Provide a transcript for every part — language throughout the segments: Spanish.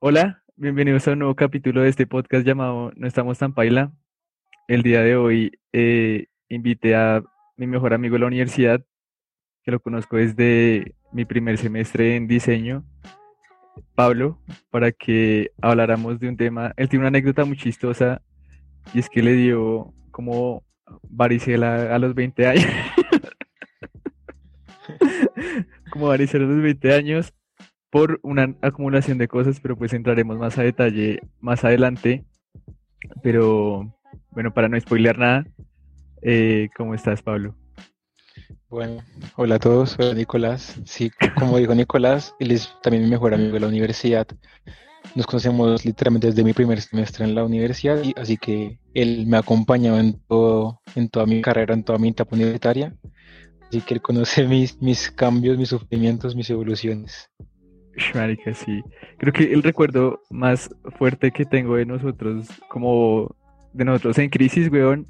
Hola, bienvenidos a un nuevo capítulo de este podcast llamado No estamos tan paila. El día de hoy eh, invité a mi mejor amigo de la universidad, que lo conozco desde mi primer semestre en diseño, Pablo, para que habláramos de un tema. Él tiene una anécdota muy chistosa y es que le dio como varicela a los 20 años. como varicela a los 20 años por una acumulación de cosas, pero pues entraremos más a detalle más adelante. Pero bueno, para no spoilear nada, eh, ¿cómo estás, Pablo? Bueno, hola a todos, soy Nicolás. Sí, como dijo Nicolás, él es también mi mejor amigo de la universidad. Nos conocemos literalmente desde mi primer semestre en la universidad, y, así que él me ha acompañado en, todo, en toda mi carrera, en toda mi etapa universitaria. Así que él conoce mis, mis cambios, mis sufrimientos, mis evoluciones. Marica, sí. Creo que el recuerdo más fuerte que tengo de nosotros, como de nosotros en crisis, weón,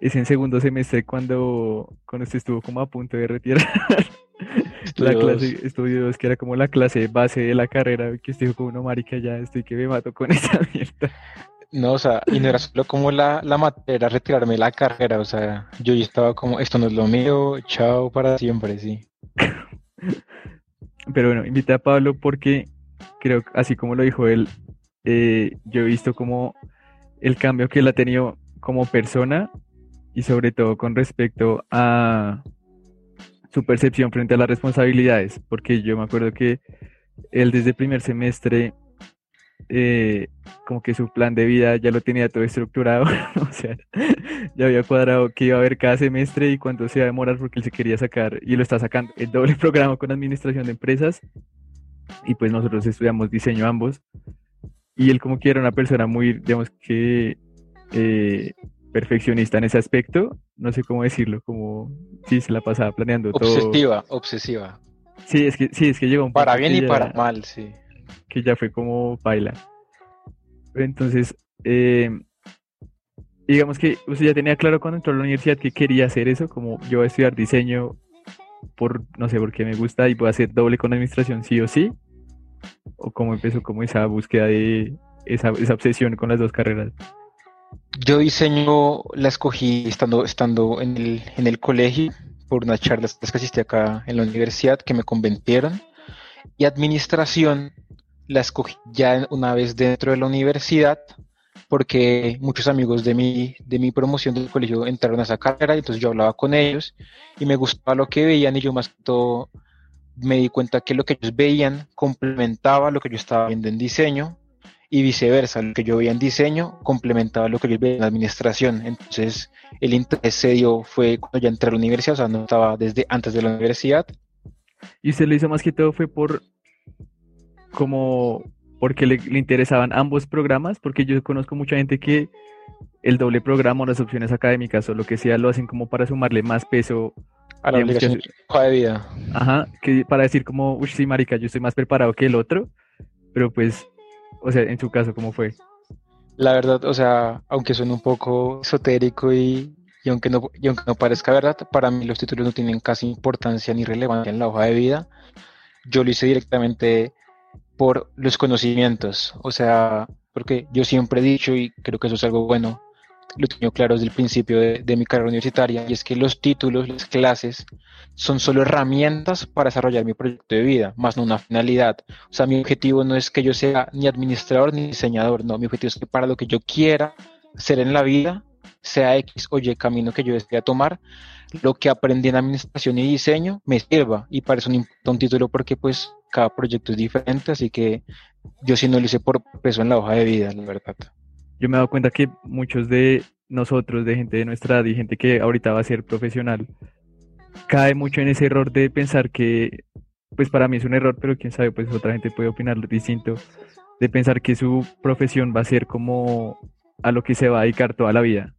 es en segundo semestre cuando, cuando usted estuvo como a punto de retirar la clase, estudios que era como la clase base de la carrera, que usted dijo como, no, marica, ya estoy que me mato con esa mierda. No, o sea, y no era solo como la, la materia, retirarme la carrera, o sea, yo ya estaba como, esto no es lo mío, chao para siempre, sí. Pero bueno, invité a Pablo porque creo, así como lo dijo él, eh, yo he visto como el cambio que él ha tenido como persona y sobre todo con respecto a su percepción frente a las responsabilidades, porque yo me acuerdo que él desde el primer semestre eh, como que su plan de vida ya lo tenía todo estructurado, o sea, ya había cuadrado que iba a haber cada semestre y cuánto se iba a demorar porque él se quería sacar y lo está sacando el doble programa con administración de empresas y pues nosotros estudiamos diseño ambos y él como que era una persona muy, digamos que eh, perfeccionista en ese aspecto, no sé cómo decirlo, como sí se la pasaba planeando obsesiva, todo. Obsesiva, Sí, es que sí, es que llegó un Para bien y para mal, sí. Que ya fue como baila. Entonces, eh, digamos que usted ya tenía claro cuando entró a la universidad que quería hacer eso, como yo voy a estudiar diseño por, no sé, por qué me gusta y voy a hacer doble con administración sí o sí, o cómo empezó como esa búsqueda de esa, esa obsesión con las dos carreras. Yo diseño la escogí estando, estando en, el, en el colegio por unas charlas que asistí acá en la universidad que me convencieron y administración la escogí ya una vez dentro de la universidad porque muchos amigos de mi, de mi promoción del colegio entraron a esa carrera y entonces yo hablaba con ellos y me gustaba lo que veían y yo más que todo me di cuenta que lo que ellos veían complementaba lo que yo estaba viendo en diseño y viceversa, lo que yo veía en diseño complementaba lo que yo veía en administración. Entonces el interés se dio fue cuando ya entré a la universidad, o sea, no estaba desde antes de la universidad. ¿Y usted lo hizo más que todo fue por como porque le, interesaban ambos programas, porque yo conozco mucha gente que el doble programa o las opciones académicas o lo que sea lo hacen como para sumarle más peso a la obligación de vida. Ajá, que para decir como, uy, sí, marica, yo estoy más preparado que el otro, pero pues, o sea, en su caso, ¿cómo fue? La verdad, o sea, aunque suene un poco esotérico y, y aunque no, y aunque no parezca verdad, para mí los títulos no tienen casi importancia ni relevancia en la hoja de vida. Yo lo hice directamente por los conocimientos, o sea, porque yo siempre he dicho, y creo que eso es algo bueno, lo tengo claro desde el principio de, mi carrera universitaria, y es que los títulos, las clases, son solo herramientas para desarrollar mi proyecto de vida, más no una finalidad. O sea, mi objetivo no es que yo sea ni administrador ni diseñador, no, mi objetivo es que para lo que yo quiera ser en la vida, sea X o Y camino que yo desee tomar, lo que aprendí en administración y diseño me sirva, y para eso no un título porque pues cada proyecto es diferente, así que yo sí no lo hice por peso en la hoja de vida, la verdad. Yo me he dado cuenta que muchos de nosotros, de gente de nuestra edad y gente que ahorita va a ser profesional, cae mucho en ese error de pensar que, pues para mí es un error, pero quién sabe, pues otra gente puede opinar distinto, de pensar que su profesión va a ser como a lo que se va a dedicar toda la vida.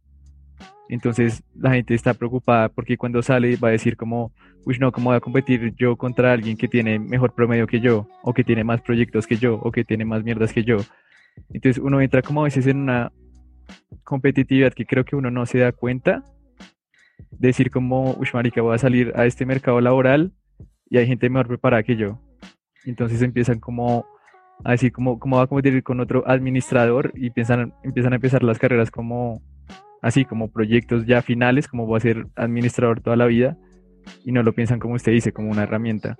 Entonces la gente está preocupada porque cuando sale va a decir como, uy, no, ¿cómo voy a competir yo contra alguien que tiene mejor promedio que yo? O que tiene más proyectos que yo? O que tiene más mierdas que yo? Entonces uno entra como a veces en una competitividad que creo que uno no se da cuenta. Decir como, uy, marica, voy a salir a este mercado laboral y hay gente mejor preparada que yo. Entonces empiezan como así como, como va a competir con otro administrador y piensan, empiezan a empezar las carreras como así, como proyectos ya finales, como va a ser administrador toda la vida y no lo piensan como usted dice, como una herramienta.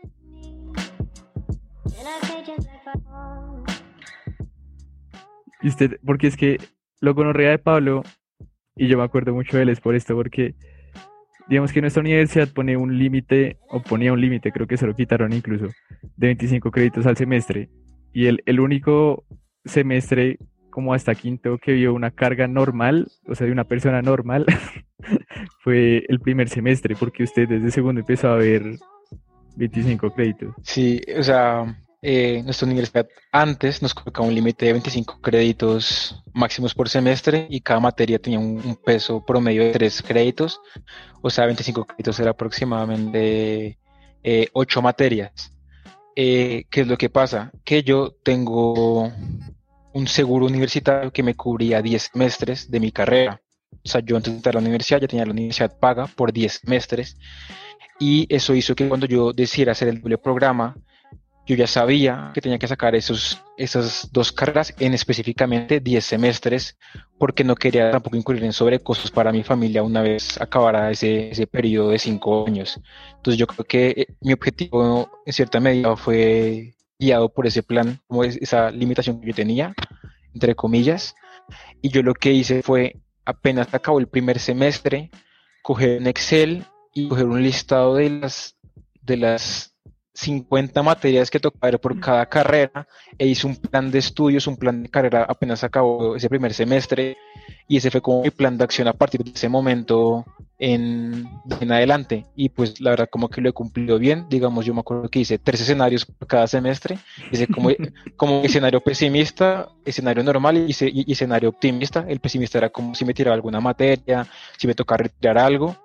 Y usted, porque es que lo conorrea de Pablo, y yo me acuerdo mucho de él, es por esto, porque digamos que nuestra universidad pone un límite, o ponía un límite, creo que se lo quitaron incluso, de 25 créditos al semestre. Y el, el único semestre como hasta quinto que vio una carga normal, o sea, de una persona normal, fue el primer semestre, porque usted desde segundo empezó a ver 25 créditos. Sí, o sea, eh, nuestra universidad antes nos colocaba un límite de 25 créditos máximos por semestre y cada materia tenía un, peso promedio de 3 créditos, o sea, 25 créditos era aproximadamente 8 eh, materias. Eh, ¿Qué es lo que pasa? Que yo tengo un seguro universitario que me cubría 10 semestres de mi carrera. O sea, yo antes de entrar a la universidad ya tenía la universidad paga por 10 semestres y eso hizo que cuando yo decidiera hacer el doble programa, yo ya sabía que tenía que sacar esos, esas dos carreras en específicamente 10 semestres, porque no quería tampoco incurrir en sobrecostos para mi familia una vez acabara ese, ese periodo de 5 años. Entonces yo creo que eh, mi objetivo en cierta medida fue guiado por ese plan, como esa limitación que yo tenía, entre comillas. Y yo lo que hice fue, apenas acabó el primer semestre, coger un Excel y coger un listado de las, de las 50 materias que tocaba ver por cada carrera e hice un plan de estudios, un plan de carrera apenas acabó ese primer semestre y ese fue como mi plan de acción a partir de ese momento en, en adelante. Y pues la verdad como que lo he cumplido bien, digamos yo me acuerdo que hice tres escenarios cada semestre, hice como, como escenario pesimista, escenario normal y, y, escenario optimista, el pesimista era como si me tiraba alguna materia, si me tocaba retirar algo,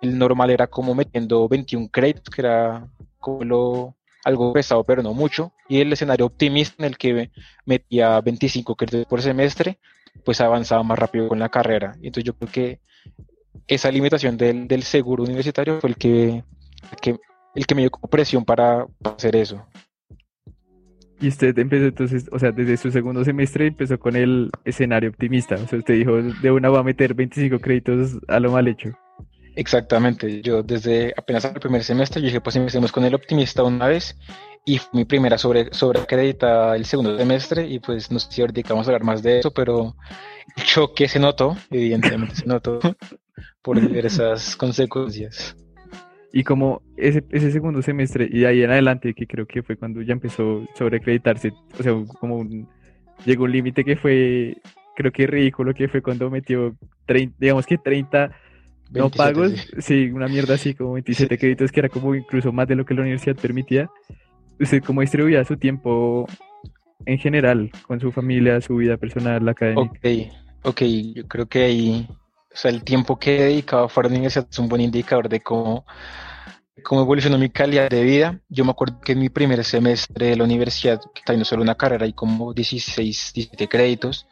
el normal era como metiendo 21 créditos, que era como algo pesado, pero no mucho. Y el escenario optimista en el que metía 25 créditos por semestre, pues avanzaba más rápido con la carrera. Entonces yo creo que esa limitación del, seguro universitario fue el que, el que, me dio como presión para, hacer eso. Y usted empezó entonces, o sea, desde su segundo semestre empezó con el escenario optimista. O sea, usted dijo, de una va a meter 25 créditos a lo mal hecho. Exactamente, yo desde apenas el primer semestre yo dije pues empecemos con el optimista una vez y fue mi primera sobre, sobre acreditada el segundo semestre y pues no sé si ahorita vamos a hablar más de eso, pero el choque se notó, evidentemente se notó por diversas consecuencias. Y como ese, ese segundo semestre y de ahí en adelante, que creo que fue cuando ya empezó sobre acreditarse, o sea, como llegó un límite que fue, creo que ridículo, que fue cuando metió 30, digamos que 30 no pagos, sí. una mierda así, como 27 créditos, que era como incluso más de lo que la universidad permitía. ¿Usted cómo distribuía su tiempo en general, con su familia, su vida personal, la académica? Ok, ok, yo creo que ahí, o sea, el tiempo que he dedicado la universidad es un buen indicador de cómo, cómo evolucionó mi calidad de vida. Yo me acuerdo que en mi primer semestre de la universidad, que está solo una carrera y como 16, 17 créditos,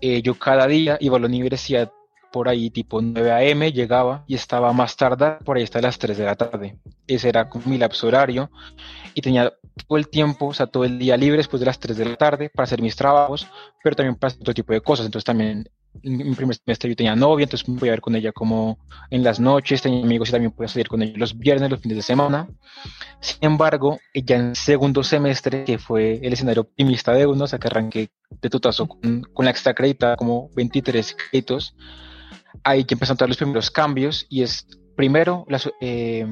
eh, yo cada día iba a la universidad por ahí tipo 9 a.m. llegaba y estaba más tarde, por ahí hasta las 3 de la tarde. Ese era mi lapso horario y tenía todo el tiempo, o sea, todo el día libre después de las 3 de la tarde para hacer mis trabajos, pero también para hacer otro tipo de cosas. Entonces también en mi primer semestre yo tenía novia, entonces me podía ver con ella como en las noches, tenía amigos y también podía salir con ellos los viernes, los fines de semana. Sin embargo, ya en segundo semestre, que fue el escenario optimista de uno, o sea, que arranqué de tutazo con, con la extra acreditada como 23 créditos, ahí que empezaron a los primeros cambios y es, primero, eh,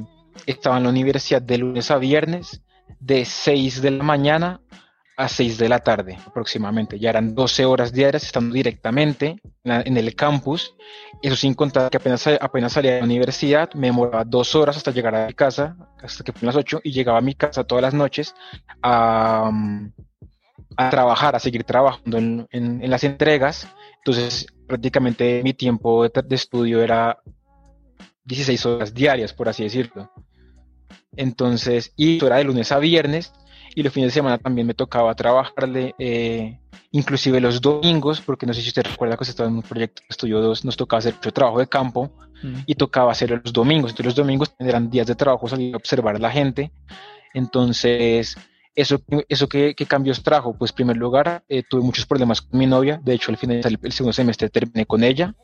estaba en la universidad de lunes a viernes, de 6 de la mañana a 6 de la tarde aproximadamente. Ya eran 12 horas diarias estando directamente en, el campus. Eso sin contar que apenas, apenas salía de la universidad, me demoraba dos horas hasta llegar a mi casa, hasta que fue las 8, y llegaba a mi casa todas las noches a, a trabajar, a seguir trabajando en, en las entregas. Entonces prácticamente mi tiempo de, estudio era 16 horas diarias, por así decirlo. Entonces, y eso era de lunes a viernes, y los fines de semana también me tocaba trabajarle, eh, inclusive los domingos, porque no sé si usted recuerda que estaba en un proyecto de estudio 2, nos tocaba hacer mucho trabajo de campo mm. y tocaba hacerlo los domingos. Entonces los domingos eran días de trabajo, salir a observar a la gente. Entonces, ¿Eso, eso qué, cambios trajo? Pues, en primer lugar, eh, tuve muchos problemas con mi novia. De hecho, al final del segundo semestre terminé con ella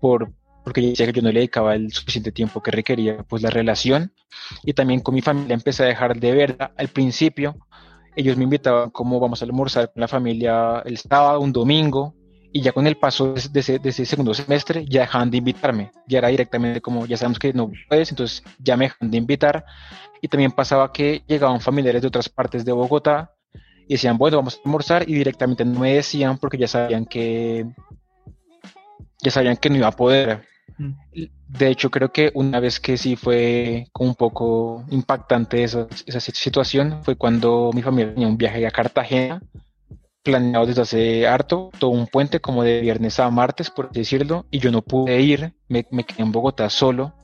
por, porque ella decía que yo no le dedicaba el suficiente tiempo que requería pues, la relación. Y también con mi familia empecé a dejar de verla. Al principio, ellos me invitaban como vamos a almorzar con la familia el sábado, un domingo, y ya con el paso de ese, segundo semestre ya dejaban de invitarme, ya era directamente como ya sabemos que no puedes, entonces ya me dejan de invitar y también pasaba que llegaban familiares de otras partes de Bogotá y decían, bueno, vamos a almorzar y directamente no me decían porque ya sabían que ya sabían que no iba a poder. Mm. De hecho, creo que una vez que sí fue un poco impactante esa, esa situación fue cuando mi familia tenía un viaje a Cartagena planeado desde hace harto, todo un puente como de viernes a martes, por decirlo, y yo no pude ir, me, quedé en Bogotá solo,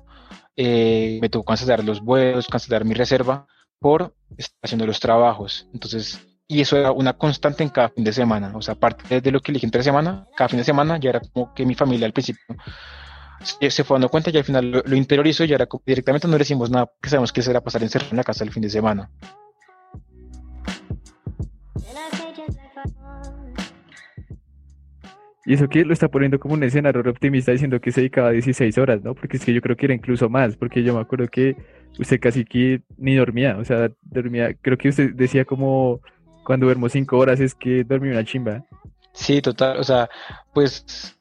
eh, me tocó cancelar los vuelos, cancelar mi reserva por estar haciendo los trabajos. Entonces, y eso era una constante en cada fin de semana, o sea, aparte de lo que elegí entre semana, cada fin de semana ya era como que mi familia al principio se, fue dando cuenta y al final lo, interiorizo y ahora directamente no le decimos nada, porque sabemos que será pasar encerrado en la casa el fin de semana. Y eso que lo está poniendo como un escenario optimista diciendo que se dedicaba 16 horas, ¿no? Porque es que yo creo que era incluso más, porque yo me acuerdo que usted casi que ni dormía, o sea, dormía, creo que usted decía como cuando duermo 5 horas es que dormí una chimba. Sí, total, o sea, pues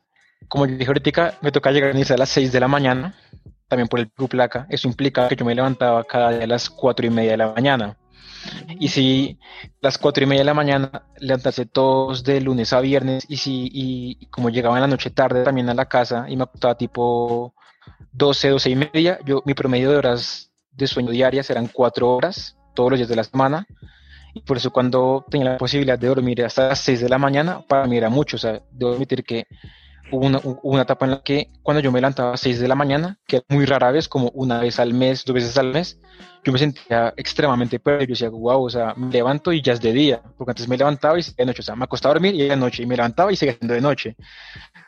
como dije ahorita, me toca llegar a las 6 de la mañana, también por el placa, eso implica que yo me levantaba cada día a las 4 y media de la mañana. Y si las cuatro y media de la mañana levantarse todos de lunes a viernes y si y como llegaba en la noche tarde también a la casa y me acostaba tipo 12, 12 y media, yo mi promedio de horas de sueño diarias eran cuatro horas todos los días de la semana. Y por eso cuando tenía la posibilidad de dormir hasta las 6 de la mañana para mí era mucho, o sea, debo admitir que hubo una, una, etapa en la que cuando yo me levantaba a 6 de la mañana, que muy rara vez, como una vez al mes, dos veces al mes, yo me sentía extremadamente perdido. Yo decía, wow, o sea, me levanto y ya es de día, porque antes me levantaba y de noche, o sea, me acostaba a dormir y de noche, y me levantaba y seguía siendo de noche.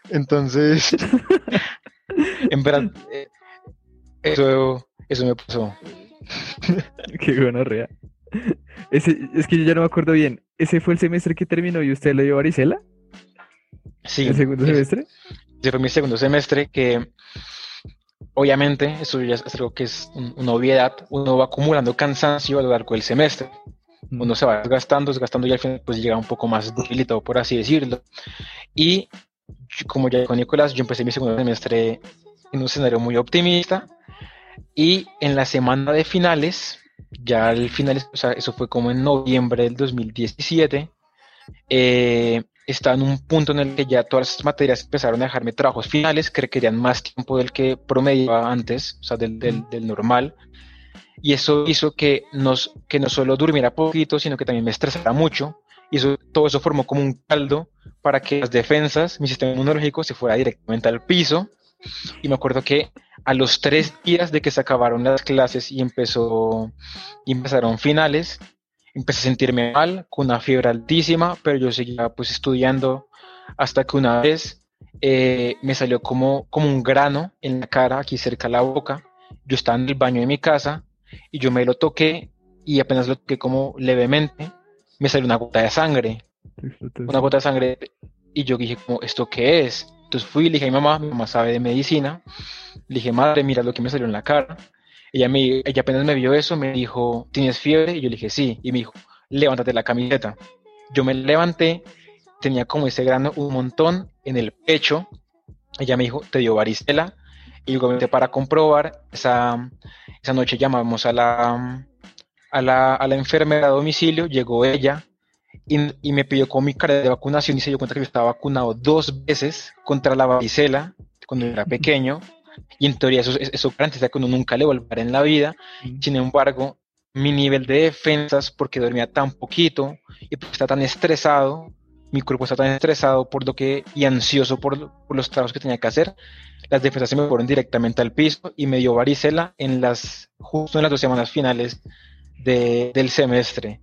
Entonces, en verdad, eh, eso, eso me pasó. Qué buena rea. Ese, es que yo ya no me acuerdo bien. ¿Ese fue el semestre que terminó y usted lo dio varicela? Sí. ¿El segundo semestre? Ese fue mi segundo semestre que obviamente eso ya es algo que es una obviedad, uno va acumulando cansancio a lo largo del semestre. Mm. Uno se va desgastando, desgastando y al final pues llega un poco más debilitado, por así decirlo. Y como ya con Nicolás, yo empecé mi segundo semestre en un escenario muy optimista y en la semana de finales, ya al final, o sea, eso fue como en noviembre del 2017, eh, estaba en un punto en el que ya todas las materias empezaron a dejarme trabajos finales que requerían más tiempo del que promediaba antes, o sea, del normal. Y eso hizo que, nos, que no solo durmiera poquito, sino que también me estresara mucho. Y eso, todo eso formó como un caldo para que las defensas, mi sistema inmunológico, se fuera directamente al piso. Y me acuerdo que a los tres días de que se acabaron las clases y empezó y empezaron finales, empecé a sentirme mal, con una fiebre altísima, pero yo seguía pues estudiando hasta que una vez eh, me salió como, como un grano en la cara, aquí cerca de la boca. Yo estaba en el baño de mi casa y yo me lo toqué y apenas lo toqué como levemente, me salió una gota de sangre. Una gota de sangre y yo dije como, ¿esto qué es? Entonces fui y le dije a mi mamá, mi mamá sabe de medicina, le dije, madre, mira lo que me salió en la cara. Ella, me, ella apenas me vio eso, me dijo, ¿tienes fiebre? Y yo le dije, sí. Y me dijo, levántate la camiseta. Yo me levanté, tenía como ese grano un montón en el pecho. Ella me dijo, te dio varicela. Y luego para comprobar, esa, esa noche llamamos a la, a la, a la enfermera a domicilio, llegó ella y, y, me pidió con mi cara de vacunación y se dio cuenta que yo estaba vacunado dos veces contra la varicela cuando era pequeño y en teoría eso, eso garantiza que uno nunca le volverá en la vida. Sin embargo, mi nivel de defensas, porque dormía tan poquito y porque está tan estresado, mi cuerpo está tan estresado por lo que y ansioso por, por, los trabajos que tenía que hacer, las defensas se me fueron directamente al piso y me dio varicela en las justo en las dos semanas finales de, del semestre.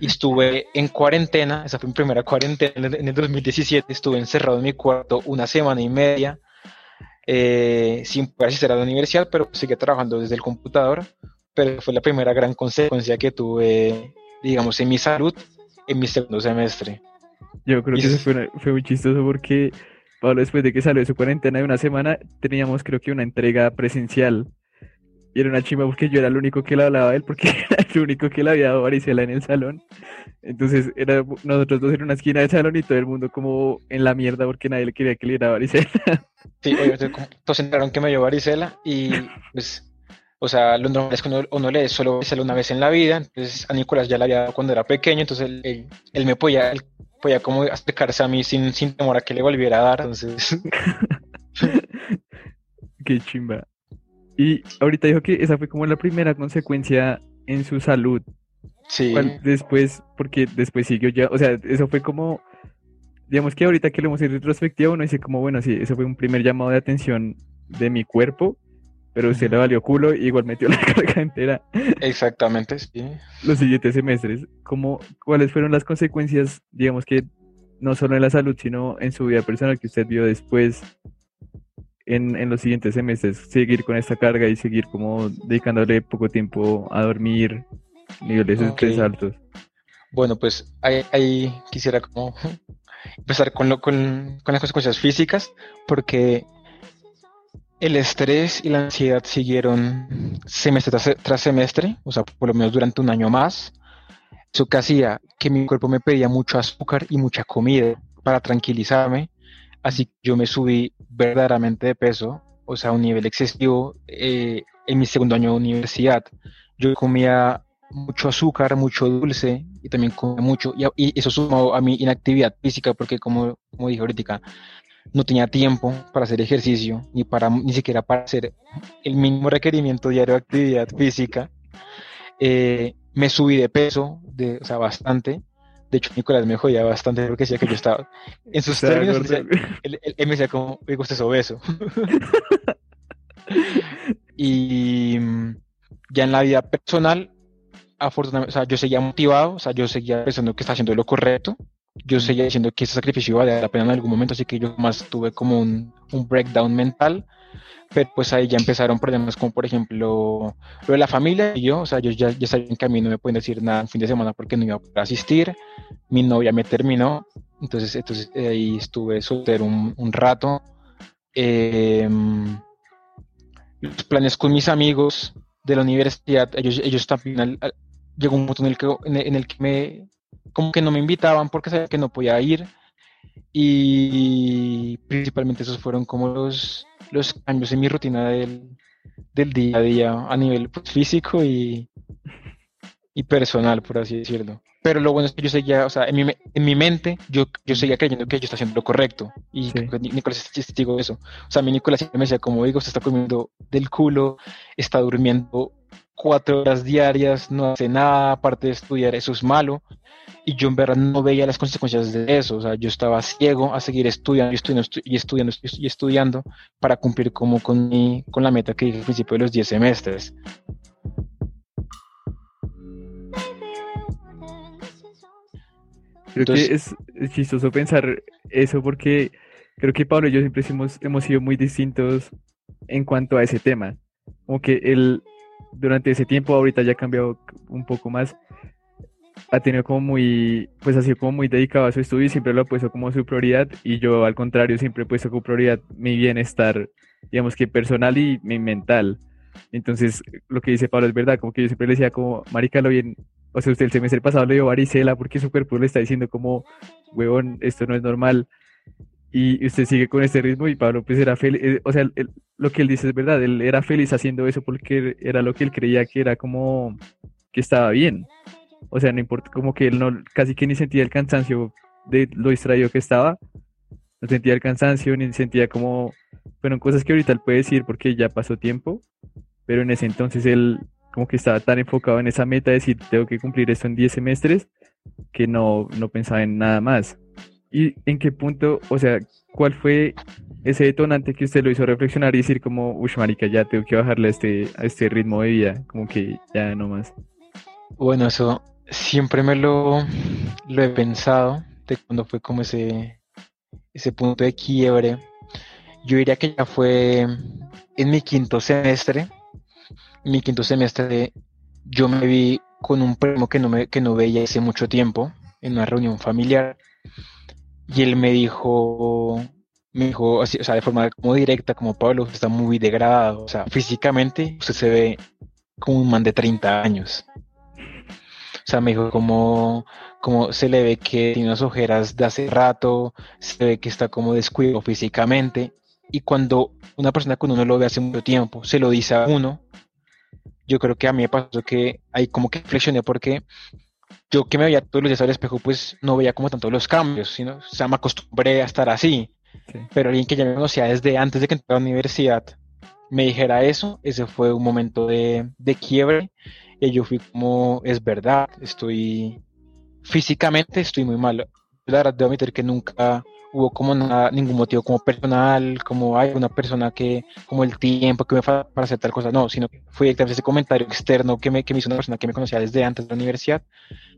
Y estuve en cuarentena, esa fue mi primera cuarentena en el 2017, estuve encerrado en mi cuarto una semana y media eh, sin poder asistir a la universidad, pero sigue trabajando desde el computador. Pero fue la primera gran consecuencia que tuve digamos, en mi salud en mi segundo semestre. Yo creo que eso fue, fue muy chistoso porque Pablo, después de que salió de su cuarentena de una semana, teníamos creo que una entrega presencial. Y era una chimba porque yo era el único que le hablaba a él, porque era el único que le había dado varicela en el salón. Entonces, era nosotros dos en una esquina del salón y todo el mundo como en la mierda porque nadie le quería que le diera varicela. Sí, todos entraron que me dio varicela y pues, o sea, lo normal es que uno, uno le solo varicela una vez en la vida. Entonces, a Nicolás ya la había dado cuando era pequeño, entonces él, él, me podía, él podía como acercarse a mí sin, sin temor a que le volviera a dar. Entonces. Qué chimba. Y ahorita dijo que esa fue como la primera consecuencia en su salud. Sí. Después, porque después siguió ya, o sea, eso fue como, digamos que ahorita que lo hemos en retrospectiva, uno dice como, bueno, sí, eso fue un primer llamado de atención de mi cuerpo, pero usted le valió culo y igual metió la carga entera. Exactamente, sí. Los siguientes semestres, ¿cómo, ¿cuáles fueron las consecuencias, digamos que no solo en la salud, sino en su vida personal que usted vio después en, en los siguientes semestres? Seguir con esta carga y seguir como dedicándole poco tiempo a dormir, niveles de estrés altos. Bueno, pues ahí, quisiera como empezar con, lo, con, con las consecuencias físicas, porque el estrés y la ansiedad siguieron semestre tras, semestre, o sea, por lo menos durante un año más. Eso que hacía que mi cuerpo me pedía mucho azúcar y mucha comida para tranquilizarme. Así que yo me subí verdaderamente de peso, o sea, un nivel excesivo eh, en mi segundo año de universidad. Yo comía mucho azúcar, mucho dulce y también comía mucho. Y, eso sumó a mi inactividad física porque, como, como dije ahorita, no tenía tiempo para hacer ejercicio, ni, para, ni siquiera para hacer el mínimo requerimiento diario de actividad física. Eh, me subí de peso, de, o sea, bastante. De hecho, Nicolás me jodía bastante porque decía que yo estaba. En sus términos, él, me decía como, me gusta es obeso. y ya en la vida personal, afortunadamente, o sea, yo seguía motivado, o sea, yo seguía pensando que estaba haciendo lo correcto yo seguía diciendo que ese sacrificio vale la pena en algún momento, así que yo más tuve como un, un, breakdown mental, pero pues ahí ya empezaron problemas como por ejemplo lo de la familia y yo, o sea, yo ya, ya sabía que a mí no me pueden decir nada en fin de semana porque no iba a poder asistir, mi novia me terminó, entonces, entonces ahí estuve soltero un, un rato, em, los planes con mis amigos de la universidad, ellos, ellos también, llegó un punto en el que, en el que me como que no me invitaban porque sabía que no podía ir. Y principalmente esos fueron como los, los cambios en mi rutina del, del día a día a nivel pues, físico y, y personal, por así decirlo. Pero lo bueno es que yo seguía, o sea, en mi, en mi mente, yo, yo seguía creyendo que yo estaba haciendo lo correcto. Y Nicolás es testigo de eso. O sea, mi Nicolás siempre me decía, como digo, se está comiendo del culo, está durmiendo cuatro horas diarias, no hace nada, aparte de estudiar, eso es malo y yo en verdad no veía las consecuencias de eso, o sea, yo estaba ciego a seguir estudiando y estudiando y estudiando y estudiando para cumplir como con, mi, con la meta que dije al principio de los 10 semestres. Creo que es, chistoso pensar eso porque creo que Pablo y yo siempre hemos, hemos sido muy distintos en cuanto a ese tema. Como que él durante ese tiempo, ahorita ya ha cambiado un poco más, ha tenido como muy, pues ha sido como muy dedicado a su estudio y siempre lo ha puesto como su prioridad y yo al contrario siempre he puesto como prioridad mi bienestar, digamos que personal y mi mental. Entonces, lo que dice Pablo es verdad, como que yo siempre le decía como, marica, lo bien, o sea, usted el semestre pasado le dio varicela porque su cuerpo le está diciendo como, huevón, esto no es normal. Y usted sigue con este ritmo y Pablo pues era feliz, eh, o sea, lo que él dice es verdad, él era feliz haciendo eso porque era lo que él creía que era como que estaba bien. O sea, no importa, como que él no, casi que ni sentía el cansancio de lo distraído que estaba. No sentía el cansancio, ni sentía como, fueron cosas que ahorita él puede decir porque ya pasó tiempo, pero en ese entonces él como que estaba tan enfocado en esa meta de decir, tengo que cumplir esto en 10 semestres, que no, no pensaba en nada más. ¿Y en qué punto, o sea, cuál fue ese detonante que usted lo hizo reflexionar y decir como, uy, marica, ya tengo que bajarle a este, a este ritmo de vida, como que ya no más? Bueno, eso siempre me lo, lo he pensado de cuando fue como ese, ese punto de quiebre. Yo diría que ya fue en mi quinto semestre. En mi quinto semestre yo me vi con un primo que no, me, que no veía hace mucho tiempo en una reunión familiar y él me dijo, me dijo, así, o sea, de forma como directa, como Pablo, está muy degradado, o sea, físicamente usted se ve como un man de 30 años. O sea, me dijo como, como se le ve que tiene unas ojeras de hace rato, se ve que está como descuido físicamente. Y cuando una persona que uno no lo ve hace mucho tiempo se lo dice a uno, yo creo que a mí me pasó que ahí como que flexioné porque yo que me veía todos los días al espejo, pues no veía como tanto los cambios, sino, o sea, me acostumbré a estar así. Pero alguien que ya me conocía desde antes de que entrara a la universidad me dijera eso, ese fue un momento de, de quiebre y yo fui como, es verdad, estoy físicamente estoy muy mal. La verdad debo admitir que nunca hubo como nada, ningún motivo como personal, como hay una persona que, como el tiempo que me falta para hacer tal cosa, no, sino que fue directamente ese comentario externo que me, que me hizo una persona que me conocía desde antes de la universidad,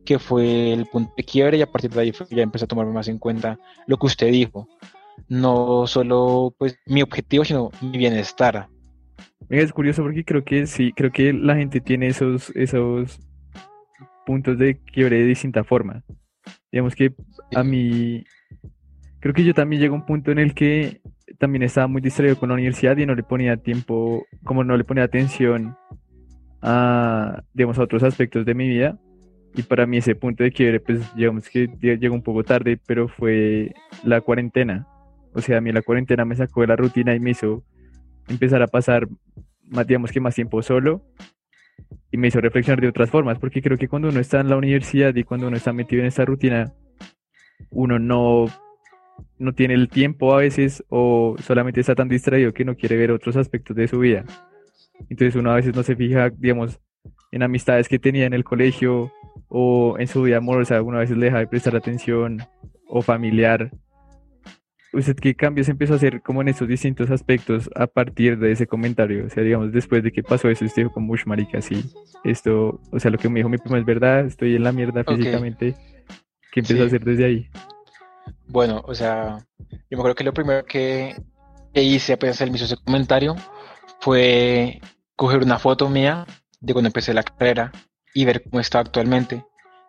que fue el punto de quiebre y a partir de ahí ya empecé a tomarme más en cuenta lo que usted dijo. No solo pues mi objetivo, sino mi bienestar. Es curioso porque creo que sí, creo que la gente tiene esos, esos puntos de quiebre de distinta forma. Digamos que a mí, creo que yo también llego a un punto en el que también estaba muy distraído con la universidad y no le ponía tiempo, como no le ponía atención a, digamos, a otros aspectos de mi vida. Y para mí ese punto de quiebre, pues digamos que llegó un poco tarde, pero fue la cuarentena. O sea, a mí la cuarentena me sacó de la rutina y me hizo empezar a pasar, más, digamos que más tiempo solo y me hizo reflexionar de otras formas, porque creo que cuando uno está en la universidad y cuando uno está metido en esta rutina, uno no, no tiene el tiempo a veces o solamente está tan distraído que no quiere ver otros aspectos de su vida. Entonces uno a veces no se fija, digamos, en amistades que tenía en el colegio o en su vida amorosa, uno a veces le deja de prestar atención o familiar ¿Usted qué cambios empezó a hacer como en esos distintos aspectos a partir de ese comentario? O sea, digamos, después de que pasó eso, usted dijo como, mucho marica, sí, esto, o sea, lo que me dijo mi primo es verdad, estoy en la mierda físicamente. ¿Qué empezó a hacer desde ahí? Bueno, o sea, yo me acuerdo que lo primero que, hice apenas él me hizo ese comentario fue coger una foto mía de cuando empecé la carrera y ver cómo estaba actualmente.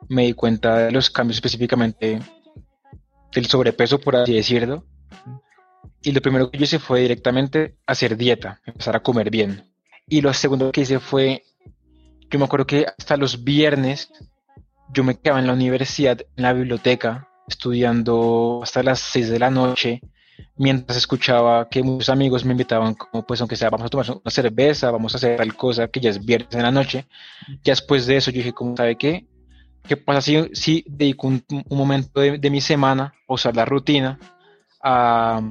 Me di cuenta de los cambios específicamente del sobrepeso, por así decirlo. Y lo primero que hice fue directamente hacer dieta, empezar a comer bien. Y lo segundo que hice fue, yo me acuerdo que hasta los viernes yo me quedaba en la universidad, en la biblioteca, estudiando hasta las 6 de la noche, mientras escuchaba que muchos amigos me invitaban como pues aunque sea vamos a tomar una cerveza, vamos a hacer tal cosa que ya es viernes en la noche. Ya después de eso yo dije, como sabe qué? ¿Qué pasa si, si dedico un, momento de, mi semana, o usar la rutina, a,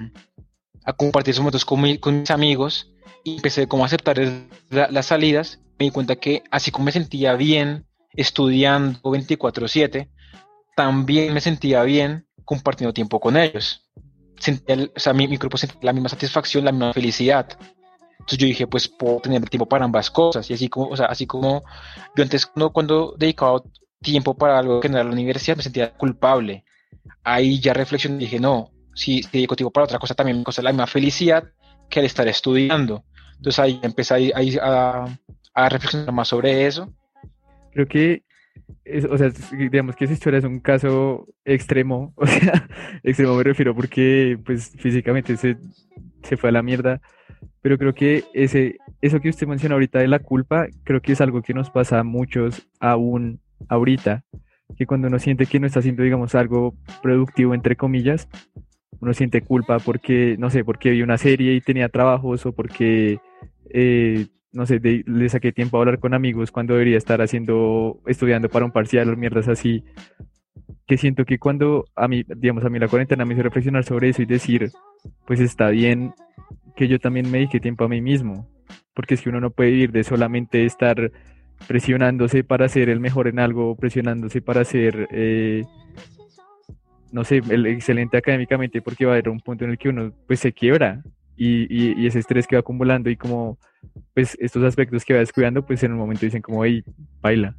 compartir esos momentos con, mis amigos? Y empecé como a aceptar las salidas. Me di cuenta que así como me sentía bien estudiando 24/7, también me sentía bien compartiendo tiempo con ellos. o sea, mi, mi grupo sentía la misma satisfacción, la misma felicidad. Entonces yo dije, pues puedo tener tiempo para ambas cosas. Y así como, o sea, así como yo antes cuando, cuando dedicaba tiempo para algo que no era la universidad, me sentía culpable. Ahí ya reflexioné y dije, no, si dedico tiempo para otra cosa, también me causa la misma felicidad que al estar estudiando. Entonces ahí empecé a, a, reflexionar más sobre eso. Creo que, o sea, digamos que esa historia es un caso extremo, o sea, extremo me refiero porque pues físicamente se, se fue a la mierda, pero creo que ese, eso que usted menciona ahorita de la culpa, creo que es algo que nos pasa a muchos aún ahorita, que cuando uno siente que no está haciendo, digamos, algo productivo, entre comillas, uno siente culpa porque, no sé, porque vi una serie y tenía trabajos o porque, eh, no sé, le saqué tiempo a hablar con amigos cuando debería estar haciendo, estudiando para un parcial o mierdas así. Que siento que cuando a mí, digamos, a mí la cuarentena me hizo reflexionar sobre eso y decir, pues está bien que yo también me dedique tiempo a mí mismo. Porque es que uno no puede vivir de solamente estar presionándose para ser el mejor en algo, presionándose para ser, eh, no sé, el excelente académicamente, porque va a haber un punto en el que uno pues se quiebra y, y, ese estrés que va acumulando y como pues estos aspectos que va descuidando, pues en un momento dicen como, hey, baila.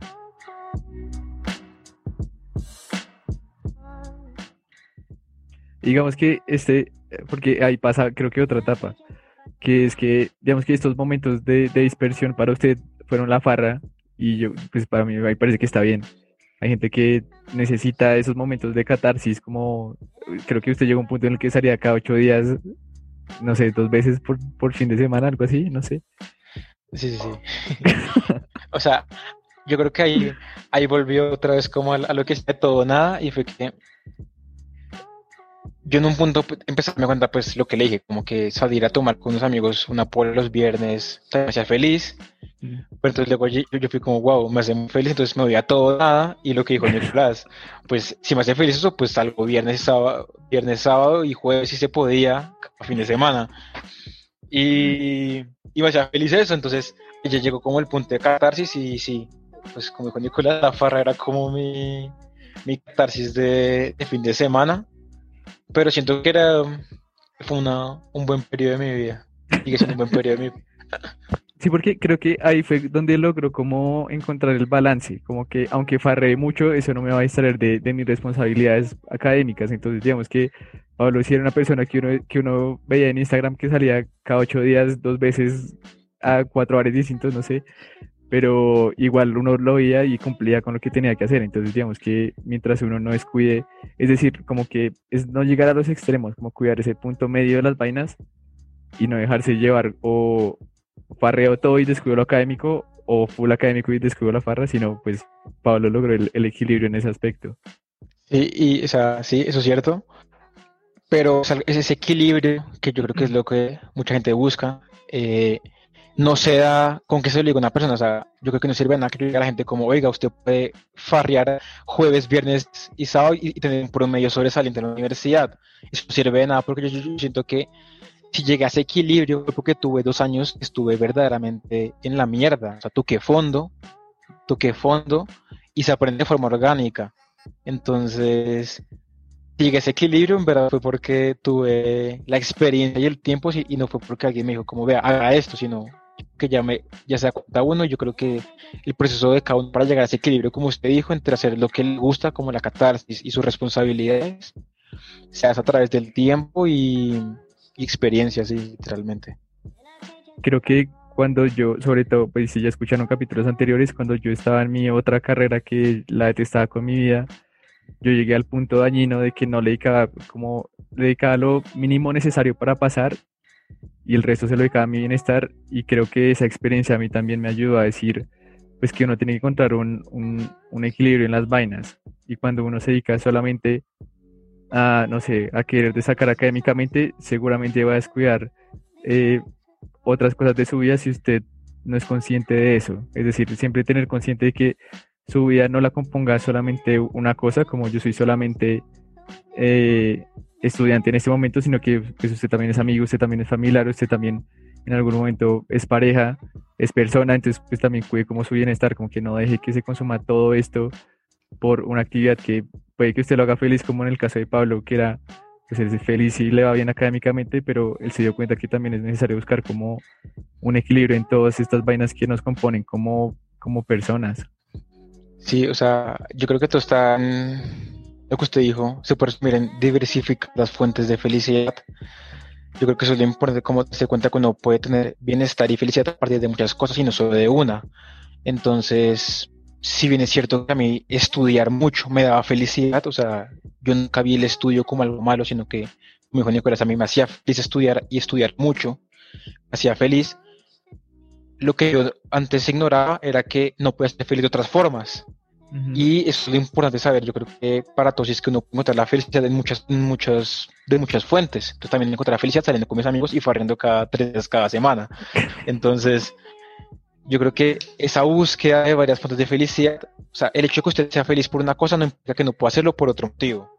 Digamos que este, porque ahí pasa creo que otra etapa, que es que digamos que estos momentos de, de dispersión para usted fueron la farra y yo, pues para mí me parece que está bien. Hay gente que necesita esos momentos de catarsis, como creo que usted llegó a un punto en el que salía cada ocho días, no sé, dos veces por, por fin de semana, algo así, no sé. Sí, sí, sí. o sea, yo creo que ahí, ahí volvió otra vez como a, lo que es de todo nada y fue que yo en un punto pues, empecé a darme cuenta pues lo que le dije, como que salir a tomar con unos amigos una pole los viernes me hacía feliz, mm. pero entonces luego yo, fui como wow, me hace muy feliz, entonces me voy a todo nada y lo que dijo Nicolás, pues si me hace feliz eso, pues salgo viernes, sábado, viernes, sábado y jueves si se podía, fin de semana. Y, y hacía feliz eso, entonces ya llegó como el punto de catarsis y sí, pues como dijo Nicolás, la farra era como mi, mi catarsis de, de fin de semana pero siento que era fue una, un buen periodo de mi vida. Sigue siendo un buen periodo de mi vida. Sí, porque creo que ahí fue donde logro como encontrar el balance, como que aunque farré mucho, eso no me va a distraer de, de mis responsabilidades académicas. Entonces, digamos que Pablo si era una persona que uno, que uno veía en Instagram que salía cada ocho días, dos veces a cuatro horas distintos, no sé, pero igual uno lo veía y cumplía con lo que tenía que hacer. Entonces, digamos que mientras uno no descuide, es decir, como que es no llegar a los extremos, como cuidar ese punto medio de las vainas y no dejarse llevar o farreo todo y descuido lo académico o full académico y descuido la farra, sino pues Pablo logró el, equilibrio en ese aspecto. Sí, y, o sea, sí, eso es cierto. Pero es ese equilibrio que yo creo que es lo que mucha gente busca. Eh, no se da con que se lo diga una persona. O sea, yo creo que no sirve nada que diga a la gente como, oiga, usted puede farrear jueves, viernes y sábado y, tener un promedio sobresaliente en la universidad. Eso no sirve de nada porque yo, siento que si llegué a equilibrio porque tuve dos años estuve verdaderamente en la mierda. O sea, toqué fondo, toqué fondo y se aprende de forma orgánica. Entonces, si llegué a ese equilibrio, en verdad fue porque tuve la experiencia y el tiempo y no fue porque alguien me dijo como, vea, haga esto, sino que ya, me, ya sea cada uno, yo creo que el proceso de cada uno para llegar a ese equilibrio, como usted dijo, entre hacer lo que le gusta, como la catarsis y sus responsabilidades, se hace a través del tiempo y, experiencias, literalmente. Creo que cuando yo, sobre todo, pues si ya escucharon capítulos anteriores, cuando yo estaba en mi otra carrera que la detestaba con mi vida, yo llegué al punto dañino de que no le dedicaba como le dedicaba lo mínimo necesario para pasar y el resto se lo dedicaba a mi bienestar y creo que esa experiencia a mí también me ayudó a decir pues que uno tiene que encontrar un, un, equilibrio en las vainas y cuando uno se dedica solamente a, no sé, a querer destacar académicamente, seguramente va a descuidar eh, otras cosas de su vida si usted no es consciente de eso. Es decir, siempre tener consciente de que su vida no la componga solamente una cosa, como yo soy solamente eh, estudiante en este momento, sino que pues, usted también es amigo, usted también es familiar, usted también en algún momento es pareja, es persona, entonces pues también cuide como su bienestar, como que no deje que se consuma todo esto por una actividad que puede que usted lo haga feliz, como en el caso de Pablo, que era pues él es feliz y le va bien académicamente, pero él se dio cuenta que también es necesario buscar como un equilibrio en todas estas vainas que nos componen como, como personas. Sí, o sea, yo creo que todo está lo que usted dijo, se puede miren, diversificar las fuentes de felicidad. Yo creo que eso es lo importante, como se cuenta que uno puede tener bienestar y felicidad a partir de muchas cosas y no solo de una. Entonces, si bien es cierto que a mí estudiar mucho me daba felicidad, o sea, yo nunca vi el estudio como algo malo, sino que, como dijo Nicolás, a mí me hacía feliz estudiar y estudiar mucho, me hacía feliz lo que yo antes ignoraba era que no puedes ser feliz de otras formas. Y eso es lo importante saber. Yo creo que para todos es que uno puede encontrar la felicidad en muchas, muchas, de muchas fuentes. Entonces también encontrar la felicidad saliendo con mis amigos y farriendo cada tres cada semana. Entonces, yo creo que esa búsqueda de varias fuentes de felicidad, o sea, el hecho de que usted sea feliz por una cosa no implica que no pueda hacerlo por otro motivo.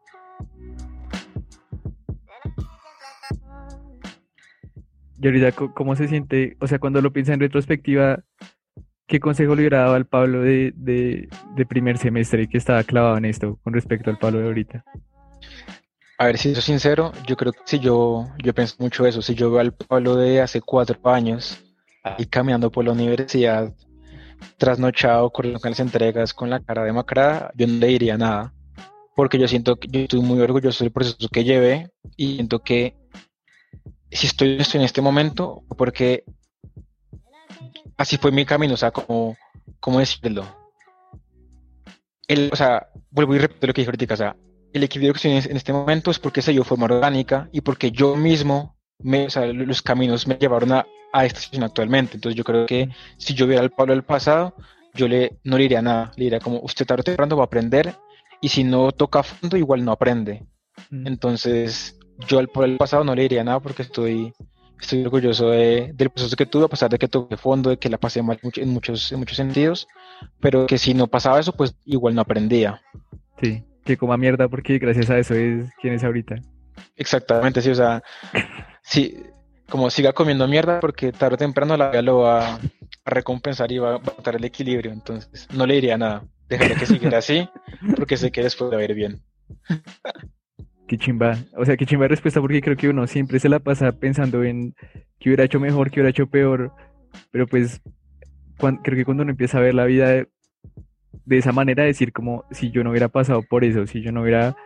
Y ahorita, ¿cómo se siente? O sea, cuando lo piensa en retrospectiva, ¿qué consejo le hubiera dado al Pablo de, de, primer semestre que estaba clavado en esto con respecto al Pablo de ahorita? A ver, si soy sincero, yo creo que si yo, yo pienso mucho eso. Si yo veo al Pablo de hace cuatro años, ahí caminando por la universidad, trasnochado, corriendo con las entregas, con la cara demacrada, yo no le diría nada. Porque yo siento que yo estoy muy orgulloso del proceso que llevé y siento que si estoy, en este momento, porque así fue mi camino, o sea, como, ¿cómo decirlo? El, o sea, vuelvo y repito lo que dije ahorita, o sea, el equilibrio que estoy en este momento es porque se dio forma orgánica y porque yo mismo, me, o sea, los caminos me llevaron a, a esta situación actualmente. Entonces yo creo que si yo viera al Pablo del pasado, yo le, no le diría nada, le diría como usted tarde o temprano va a aprender y si no toca a fondo igual no aprende. Mm. Entonces yo al Pablo del pasado no le diría nada porque estoy, estoy orgulloso de, del proceso que tuve, a pesar de que toqué fondo, de que la pasé mal en muchos, en muchos sentidos, pero que si no pasaba eso, pues igual no aprendía. Sí, que coma mierda porque gracias a eso es quien es ahorita. Exactamente, sí, o sea, sí, como siga comiendo mierda porque tarde o temprano la vida lo va a recompensar y va a botar el equilibrio. Entonces, no le diría nada. Dejaré que siguiera así porque sé que después va a ir bien. Qué chimba. O sea, qué chimba de respuesta porque creo que uno siempre se la pasa pensando en qué hubiera hecho mejor, qué hubiera hecho peor. Pero pues creo que cuando uno empieza a ver la vida de, de esa manera, decir como si yo no hubiera pasado por eso, si yo no hubiera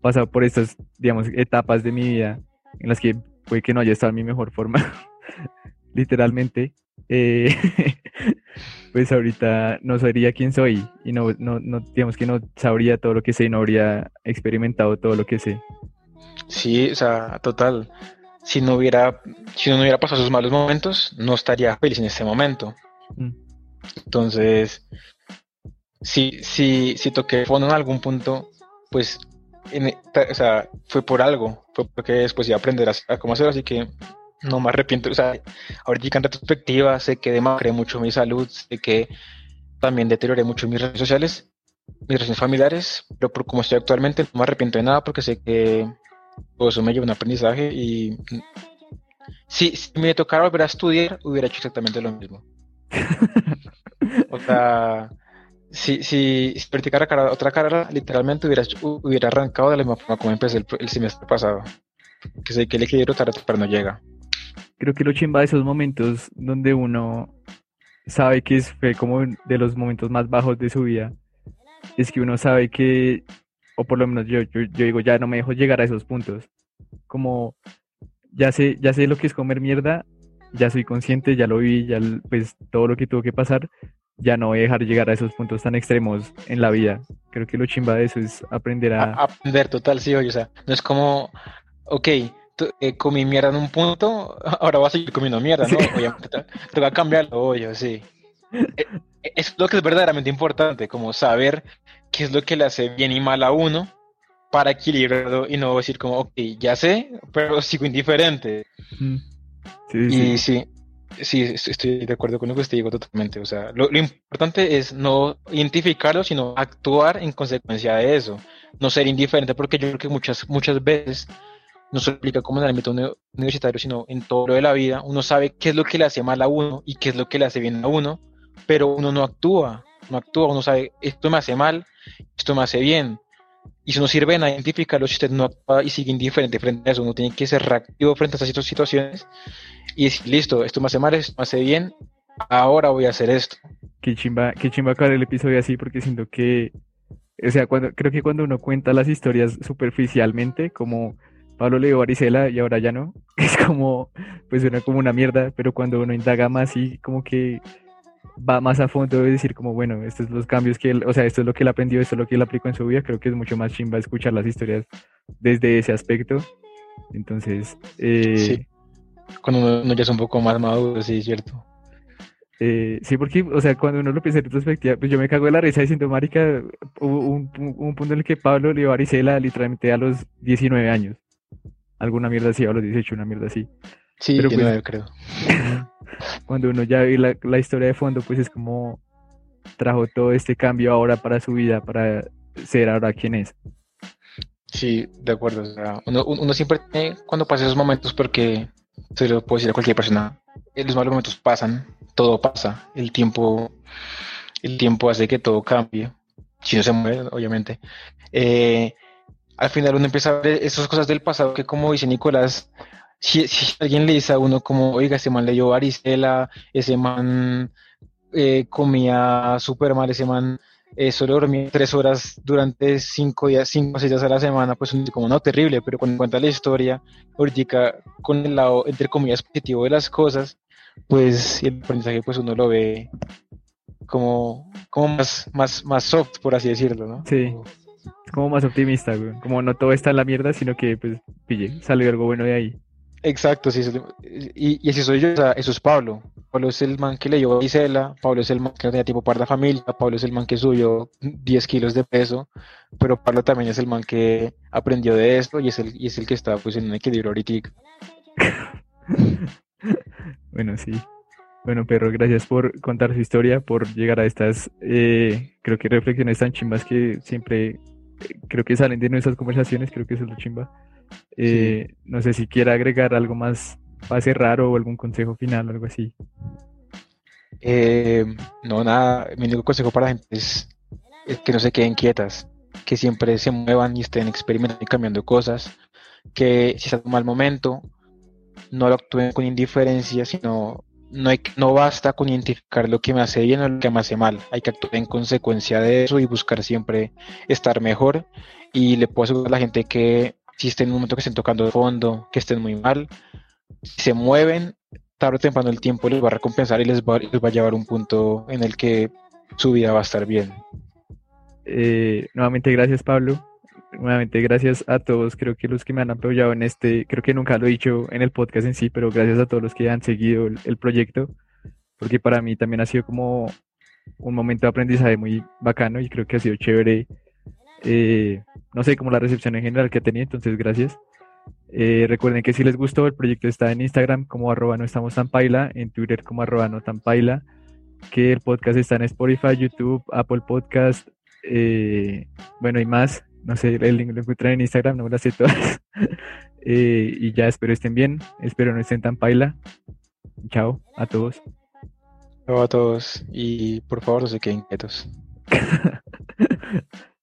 pasado por estas, digamos, etapas de mi vida en las que puede que no haya estado en mi mejor forma, literalmente, eh, pues ahorita no sabría quién soy y no, no, no, digamos que no sabría todo lo que sé y no habría experimentado todo lo que sé. Sí, o sea, total. Si no hubiera, si no hubiera pasado esos malos momentos, no estaría feliz en este momento. Mm. Entonces, si, si, si toqué fondo en algún punto, pues o sea, fue por algo, fue porque después iba a aprender a, cómo hacerlo, así que no me arrepiento, o sea, ahorita en retrospectiva sé que demacré mucho mi salud, sé que también deterioré mucho mis redes sociales, mis relaciones familiares, pero por como estoy actualmente no me arrepiento de nada porque sé que todo eso me lleva un aprendizaje y si, si me tocara volver a estudiar hubiera hecho exactamente lo mismo. o sea, si, si, si practicara otra carrera, literalmente hubiera, hubiera arrancado de la misma forma como empecé el, semestre pasado. Que sé que el equilibrio tarde pero no llega. Creo que lo chimba de esos momentos donde uno sabe que fue como de los momentos más bajos de su vida, es que uno sabe que, o por lo menos yo, yo, yo digo, ya no me dejo llegar a esos puntos. Como ya sé, ya sé lo que es comer mierda, ya soy consciente, ya lo vi, ya pues todo lo que tuvo que pasar, ya no voy a dejar llegar a esos puntos tan extremos en la vida. Creo que lo chimba de eso es aprender a... aprender total, sí, oye, o sea, no es como, ok, eh, comí mierda en un punto, ahora vas a seguir comiendo mierda, ¿no? Obviamente, te, va a cambiarlo, oye, sí. Eh, es lo que es verdaderamente importante, como saber qué es lo que le hace bien y mal a uno para equilibrarlo y no decir como, ok, ya sé, pero sigo indiferente. Sí, y sí, Sí, estoy de acuerdo con lo que usted dijo totalmente. O sea, lo, importante es no identificarlo, sino actuar en consecuencia de eso. No ser indiferente, porque yo creo que muchas, muchas veces no se aplica como en el ámbito universitario, sino en todo lo de la vida. Uno sabe qué es lo que le hace mal a uno y qué es lo que le hace bien a uno, pero uno no actúa. No actúa, uno sabe, esto me hace mal, esto me hace bien. Y si no sirve en identificarlo, si usted no actúa y sigue indiferente frente a eso, uno tiene que ser reactivo frente a estas situaciones y decir, listo, esto me hace mal, esto me hace bien, ahora voy a hacer esto. Qué chimba, qué chimba acabar el episodio así, porque siento que, o sea, cuando, creo que cuando uno cuenta las historias superficialmente, como Pablo Leo Varicela y ahora ya no, es como, pues suena como una mierda, pero cuando uno indaga más y como que va más a fondo de decir como, bueno, estos son los cambios que él, o sea, esto es lo que él aprendió, esto es lo que él aplicó en su vida, creo que es mucho más chimba escuchar las historias desde ese aspecto. Entonces, eh, sí. Cuando uno, ya es un poco más maduro, sí, es cierto. Eh, sí, porque, o sea, cuando uno lo piensa en retrospectiva, pues yo me cago de la risa diciendo, marica, hubo un, punto en el que Pablo le dio varicela literalmente a los 19 años. Alguna mierda así, a los 18, una mierda así. Sí, Pero, pues, creo. cuando uno ya ve la, historia de fondo, pues es como trajo todo este cambio ahora para su vida, para ser ahora quien es. Sí, de acuerdo. O sea, uno, uno siempre tiene cuando pasa esos momentos porque se lo puedo decir a cualquier persona. Los malos momentos pasan, todo pasa. El tiempo, el tiempo hace que todo cambie. Si no se mueve, obviamente. Eh, al final uno empieza a ver esas cosas del pasado que, como dice Nicolás, si, alguien le dice a uno como, oiga, ese man le dio varicela, ese man eh, comía súper mal, ese man eh, solo dormía tres horas durante cinco días, cinco o seis días a la semana, pues como no terrible, pero cuando cuenta la historia, ahorita con el lado, entre comillas, positivo de las cosas, pues el aprendizaje pues uno lo ve como, como más, más, más soft, por así decirlo, ¿no? Sí. Es como más optimista, güey. Como no todo está en la mierda, sino que, pues, pille, sale algo bueno de ahí. Exacto, sí. Y, y así soy yo, o sea, eso es Pablo. Pablo es el man que le llevó a Isela, Pablo es el man que no tenía tiempo para la familia, Pablo es el man que subió 10 kilos de peso, pero Pablo también es el man que aprendió de esto y es el, y es el que está pues en un equilibrio ahorita. bueno, sí. Bueno, perro, gracias por contar su historia, por llegar a estas, eh, creo que reflexiones tan chimbas que siempre eh, creo que salen de nuestras conversaciones, creo que eso es lo chimba. Eh, no sé si quiera agregar algo más para cerrar o algún consejo final o algo así. no, nada, mi único consejo para la gente es, que no se queden quietas, que siempre se muevan y estén experimentando y cambiando cosas, que si está un mal momento, no lo actúen con indiferencia, sino no, hay, no basta con identificar lo que me hace bien o lo que me hace mal. Hay que actuar en consecuencia de eso y buscar siempre estar mejor. Y le puedo asegurar a la gente que si estén en un momento que estén tocando de fondo, que estén muy mal, si se mueven, tarde o temprano el tiempo les va a recompensar y les va, les va a llevar a un punto en el que su vida va a estar bien. Eh, nuevamente, gracias Pablo nuevamente gracias a todos, creo que los que me han apoyado en este, creo que nunca lo he dicho en el podcast en sí, pero gracias a todos los que han seguido el, proyecto, porque para mí también ha sido como un momento de aprendizaje muy bacano y creo que ha sido chévere, eh, no sé, como la recepción en general que ha tenido, entonces gracias. Eh, recuerden que si les gustó, el proyecto está en Instagram como arroba no estamos tan paila, en Twitter como arroba no tan paila, que el podcast está en Spotify, YouTube, Apple Podcast, eh, bueno y más no sé, el link lo encuentran en Instagram, no me las sé todas. Eh, y ya espero estén bien, espero no estén tan paila. Chao a todos. Chao a todos y por favor no se queden quietos.